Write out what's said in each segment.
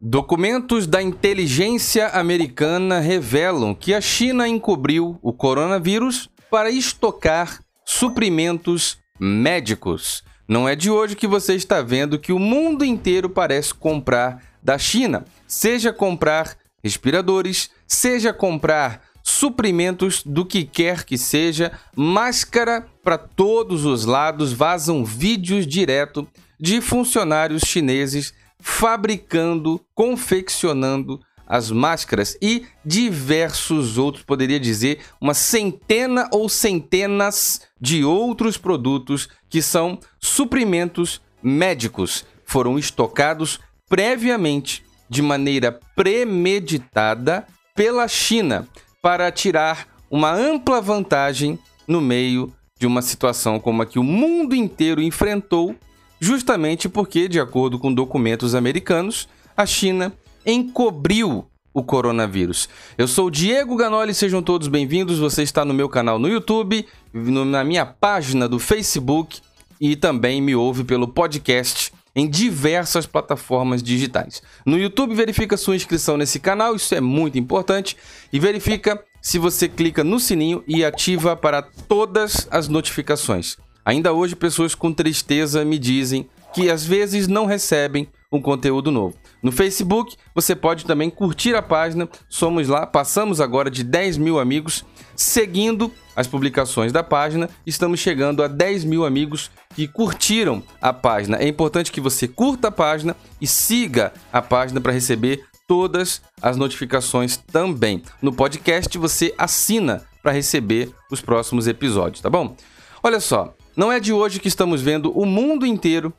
Documentos da inteligência americana revelam que a China encobriu o coronavírus para estocar suprimentos médicos. Não é de hoje que você está vendo que o mundo inteiro parece comprar da China, seja comprar respiradores, seja comprar suprimentos do que quer que seja, máscara para todos os lados, vazam vídeos direto de funcionários chineses fabricando, confeccionando as máscaras e diversos outros, poderia dizer, uma centena ou centenas de outros produtos que são suprimentos médicos. Foram estocados previamente, de maneira premeditada, pela China para tirar uma ampla vantagem no meio de uma situação como a que o mundo inteiro enfrentou justamente porque, de acordo com documentos americanos, a China encobriu o coronavírus. Eu sou Diego Ganoli, sejam todos bem-vindos. Você está no meu canal no YouTube, na minha página do Facebook e também me ouve pelo podcast em diversas plataformas digitais. No YouTube, verifica sua inscrição nesse canal, isso é muito importante, e verifica se você clica no sininho e ativa para todas as notificações. Ainda hoje, pessoas com tristeza me dizem que às vezes não recebem um conteúdo novo. No Facebook, você pode também curtir a página. Somos lá, passamos agora de 10 mil amigos seguindo as publicações da página. Estamos chegando a 10 mil amigos que curtiram a página. É importante que você curta a página e siga a página para receber todas as notificações também. No podcast, você assina para receber os próximos episódios, tá bom? Olha só, não é de hoje que estamos vendo o mundo inteiro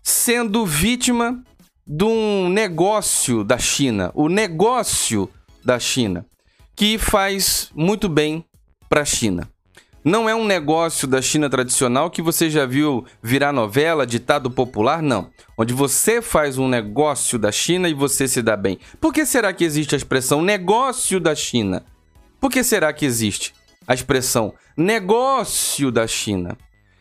sendo vítima de um negócio da China, o negócio da China, que faz muito bem para a China. Não é um negócio da China tradicional que você já viu virar novela, ditado popular, não. Onde você faz um negócio da China e você se dá bem. Por que será que existe a expressão negócio da China? Por que será que existe a expressão negócio da China?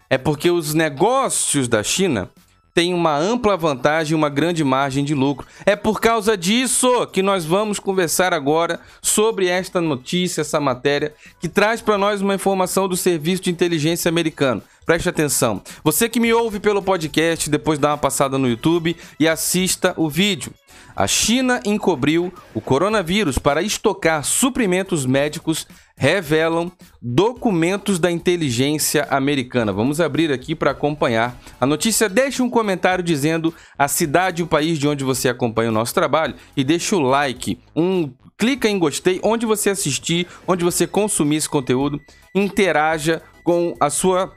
É porque os negócios da China têm uma ampla vantagem e uma grande margem de lucro. É por causa disso que nós vamos conversar agora sobre esta notícia, essa matéria, que traz para nós uma informação do Serviço de Inteligência Americano. Preste atenção. Você que me ouve pelo podcast, depois dá uma passada no YouTube e assista o vídeo. A China encobriu o coronavírus para estocar suprimentos médicos, revelam documentos da inteligência americana. Vamos abrir aqui para acompanhar a notícia. Deixe um comentário dizendo a cidade e o país de onde você acompanha o nosso trabalho e deixe o like, um clica em gostei onde você assistir, onde você consumir esse conteúdo, interaja com a sua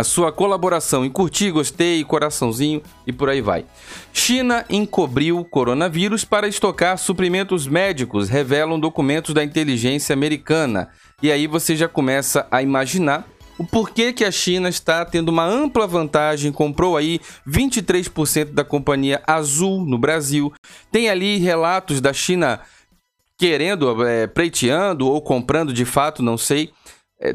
a sua colaboração em curtir, gostei, coraçãozinho e por aí vai. China encobriu coronavírus para estocar suprimentos médicos, revelam documentos da inteligência americana. E aí você já começa a imaginar o porquê que a China está tendo uma ampla vantagem, comprou aí 23% da companhia Azul no Brasil. Tem ali relatos da China querendo, é, preiteando ou comprando de fato, não sei,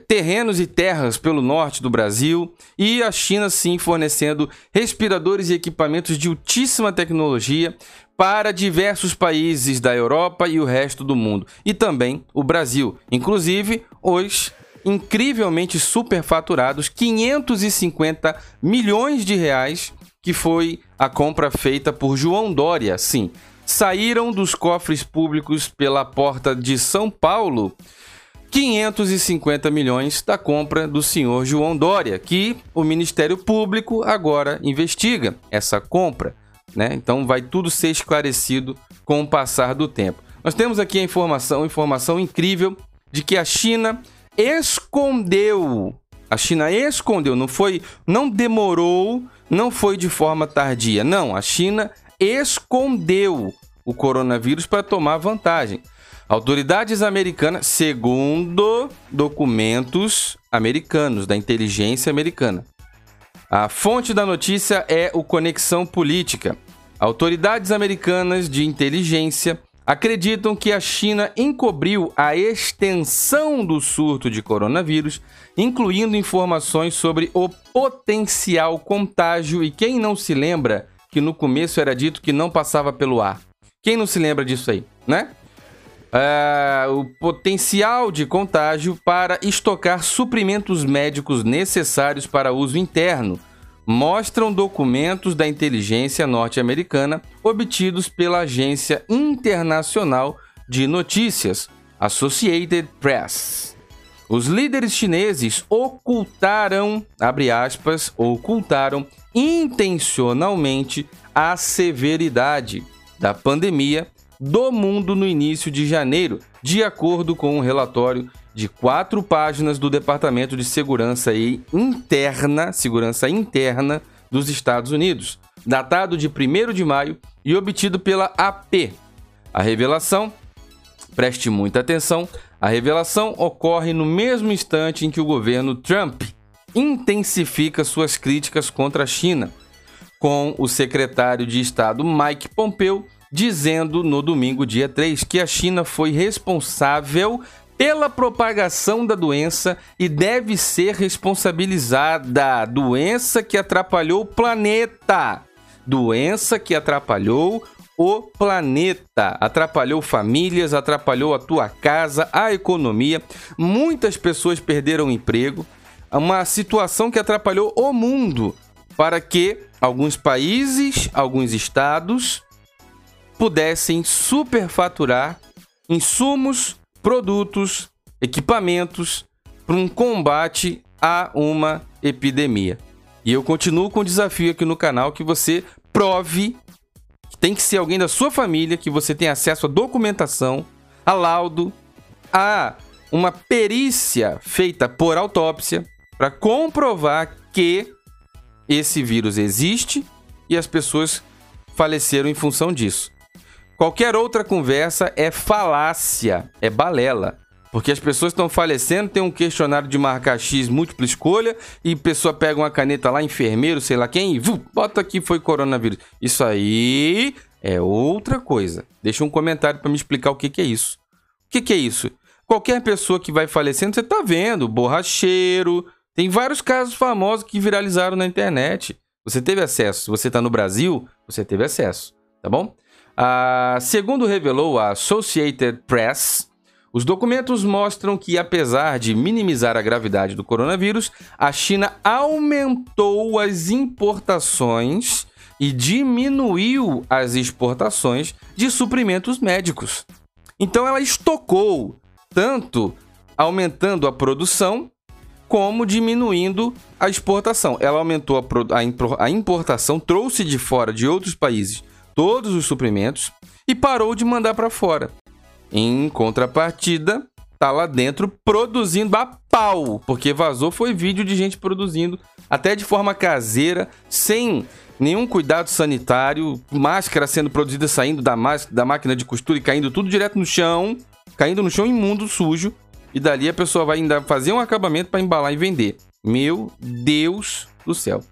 terrenos e terras pelo norte do Brasil e a China sim fornecendo respiradores e equipamentos de altíssima tecnologia para diversos países da Europa e o resto do mundo. E também o Brasil, inclusive os incrivelmente superfaturados 550 milhões de reais que foi a compra feita por João Dória, sim, saíram dos cofres públicos pela porta de São Paulo 550 milhões da compra do senhor João Dória, que o Ministério Público agora investiga essa compra. Né? Então vai tudo ser esclarecido com o passar do tempo. Nós temos aqui a informação, informação incrível de que a China escondeu, a China escondeu, não foi, não demorou, não foi de forma tardia, não, a China escondeu o coronavírus para tomar vantagem. Autoridades americanas, segundo documentos americanos, da inteligência americana. A fonte da notícia é o Conexão Política. Autoridades americanas de inteligência acreditam que a China encobriu a extensão do surto de coronavírus, incluindo informações sobre o potencial contágio. E quem não se lembra que no começo era dito que não passava pelo ar. Quem não se lembra disso aí, né? É, o potencial de contágio para estocar suprimentos médicos necessários para uso interno mostram documentos da inteligência norte-americana obtidos pela agência internacional de notícias Associated Press. Os líderes chineses ocultaram, abre aspas, ocultaram intencionalmente a severidade da pandemia do mundo no início de janeiro, de acordo com um relatório de quatro páginas do Departamento de Segurança Interna, Segurança Interna dos Estados Unidos, datado de 1 de maio e obtido pela AP. A revelação, preste muita atenção, a revelação ocorre no mesmo instante em que o governo Trump intensifica suas críticas contra a China, com o secretário de Estado Mike Pompeo dizendo no domingo, dia 3, que a China foi responsável pela propagação da doença e deve ser responsabilizada. Doença que atrapalhou o planeta. Doença que atrapalhou o planeta. Atrapalhou famílias, atrapalhou a tua casa, a economia. Muitas pessoas perderam emprego. Uma situação que atrapalhou o mundo para que alguns países, alguns estados pudessem superfaturar insumos, produtos, equipamentos para um combate a uma epidemia. E eu continuo com o desafio aqui no canal que você prove que tem que ser alguém da sua família, que você tem acesso à documentação, a laudo, a uma perícia feita por autópsia para comprovar que esse vírus existe e as pessoas faleceram em função disso. Qualquer outra conversa é falácia, é balela. Porque as pessoas estão falecendo, tem um questionário de marcar X múltipla escolha e a pessoa pega uma caneta lá, enfermeiro, sei lá quem, e vu, bota aqui foi coronavírus. Isso aí é outra coisa. Deixa um comentário para me explicar o que, que é isso. O que, que é isso? Qualquer pessoa que vai falecendo, você tá vendo, borracheiro. Tem vários casos famosos que viralizaram na internet. Você teve acesso. Se você está no Brasil, você teve acesso, tá bom? Ah, segundo revelou a Associated Press, os documentos mostram que, apesar de minimizar a gravidade do coronavírus, a China aumentou as importações e diminuiu as exportações de suprimentos médicos. Então, ela estocou, tanto aumentando a produção como diminuindo a exportação. Ela aumentou a, a importação, trouxe de fora de outros países todos os suprimentos e parou de mandar para fora. Em contrapartida, tá lá dentro produzindo a pau, porque vazou foi vídeo de gente produzindo até de forma caseira, sem nenhum cuidado sanitário, máscara sendo produzida saindo da, da máquina de costura e caindo tudo direto no chão, caindo no chão imundo, sujo, e dali a pessoa vai ainda fazer um acabamento para embalar e vender. Meu Deus do céu.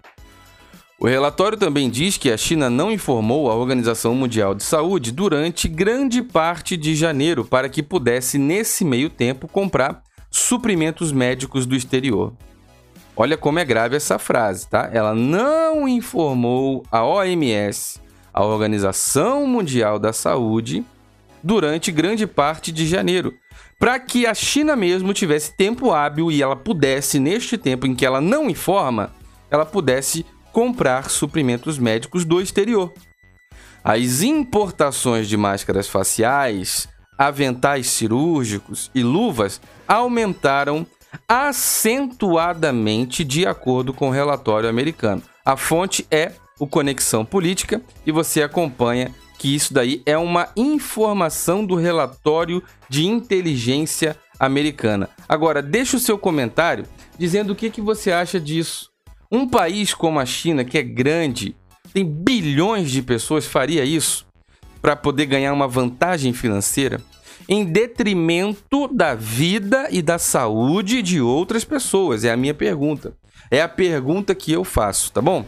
O relatório também diz que a China não informou a Organização Mundial de Saúde durante grande parte de janeiro para que pudesse, nesse meio tempo, comprar suprimentos médicos do exterior. Olha como é grave essa frase, tá? Ela não informou a OMS, a Organização Mundial da Saúde, durante grande parte de janeiro, para que a China mesmo tivesse tempo hábil e ela pudesse, neste tempo em que ela não informa, ela pudesse comprar suprimentos médicos do exterior. As importações de máscaras faciais, aventais cirúrgicos e luvas aumentaram acentuadamente de acordo com o relatório americano. A fonte é o Conexão Política e você acompanha que isso daí é uma informação do relatório de inteligência americana. Agora, deixa o seu comentário dizendo o que, que você acha disso. Um país como a China, que é grande, tem bilhões de pessoas, faria isso para poder ganhar uma vantagem financeira em detrimento da vida e da saúde de outras pessoas? É a minha pergunta. É a pergunta que eu faço, tá bom?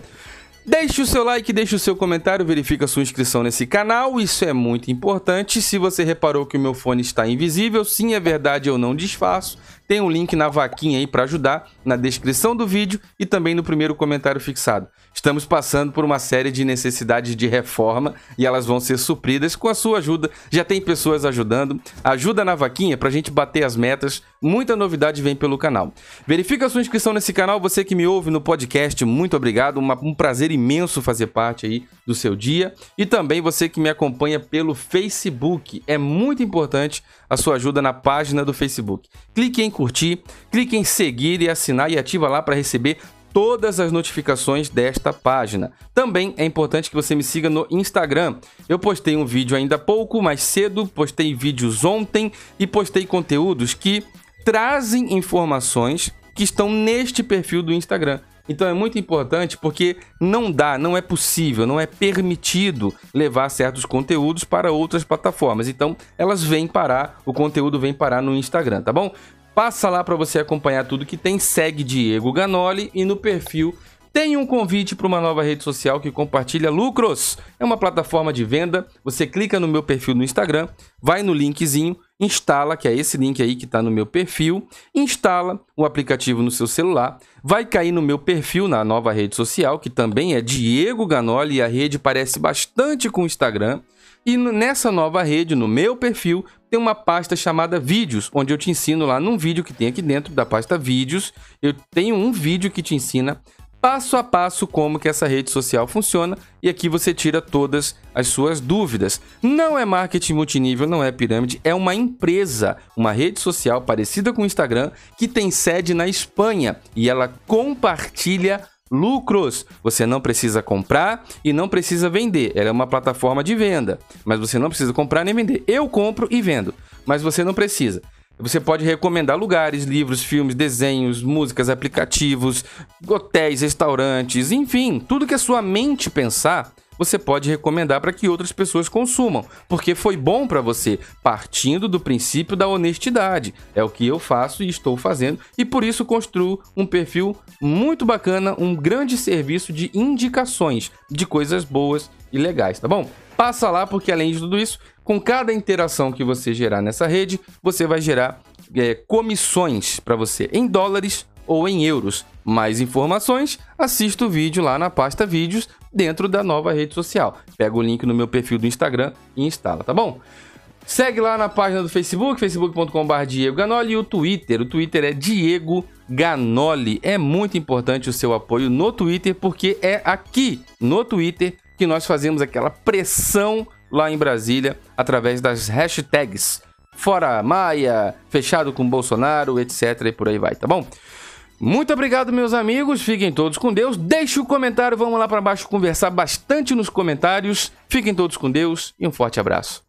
Deixe o seu like, deixe o seu comentário, verifique a sua inscrição nesse canal, isso é muito importante. Se você reparou que o meu fone está invisível, sim, é verdade, eu não disfarço. Tem um link na vaquinha aí para ajudar na descrição do vídeo e também no primeiro comentário fixado. Estamos passando por uma série de necessidades de reforma e elas vão ser supridas com a sua ajuda. Já tem pessoas ajudando. Ajuda na vaquinha para a gente bater as metas. Muita novidade vem pelo canal. Verifica a sua inscrição nesse canal. Você que me ouve no podcast, muito obrigado. Uma, um prazer imenso fazer parte aí do seu dia. E também você que me acompanha pelo Facebook. É muito importante a sua ajuda na página do Facebook. Clique em curtir, clique em seguir e assinar e ativa lá para receber todas as notificações desta página. Também é importante que você me siga no Instagram. Eu postei um vídeo ainda pouco mais cedo, postei vídeos ontem e postei conteúdos que trazem informações que estão neste perfil do Instagram. Então é muito importante porque não dá, não é possível, não é permitido levar certos conteúdos para outras plataformas. Então elas vêm parar, o conteúdo vem parar no Instagram, tá bom? Passa lá para você acompanhar tudo que tem. Segue Diego Ganoli e no perfil tem um convite para uma nova rede social que compartilha lucros. É uma plataforma de venda. Você clica no meu perfil no Instagram, vai no linkzinho, instala, que é esse link aí que está no meu perfil, instala o aplicativo no seu celular, vai cair no meu perfil na nova rede social, que também é Diego Ganoli, e a rede parece bastante com o Instagram. E nessa nova rede, no meu perfil, tem uma pasta chamada Vídeos, onde eu te ensino lá num vídeo que tem aqui dentro da pasta Vídeos. Eu tenho um vídeo que te ensina passo a passo como que essa rede social funciona e aqui você tira todas as suas dúvidas. Não é marketing multinível, não é pirâmide, é uma empresa, uma rede social parecida com o Instagram que tem sede na Espanha e ela compartilha lucros. Você não precisa comprar e não precisa vender. Ela é uma plataforma de venda, mas você não precisa comprar nem vender. Eu compro e vendo, mas você não precisa. Você pode recomendar lugares, livros, filmes, desenhos, músicas, aplicativos, hotéis, restaurantes, enfim, tudo que a sua mente pensar você pode recomendar para que outras pessoas consumam, porque foi bom para você, partindo do princípio da honestidade. É o que eu faço e estou fazendo, e por isso construo um perfil muito bacana, um grande serviço de indicações de coisas boas e legais, tá bom? Passa lá, porque além de tudo isso, com cada interação que você gerar nessa rede, você vai gerar é, comissões para você em dólares ou em euros. Mais informações, assista o vídeo lá na pasta vídeos dentro da nova rede social. Pega o link no meu perfil do Instagram e instala, tá bom? Segue lá na página do Facebook, facebook.com.br Diego Ganoli e o Twitter. O Twitter é Diego Ganoli. É muito importante o seu apoio no Twitter, porque é aqui no Twitter que nós fazemos aquela pressão lá em Brasília através das hashtags Fora Maia, fechado com Bolsonaro, etc. e por aí vai, tá bom? Muito obrigado, meus amigos. Fiquem todos com Deus. Deixe o comentário, vamos lá para baixo conversar bastante nos comentários. Fiquem todos com Deus e um forte abraço.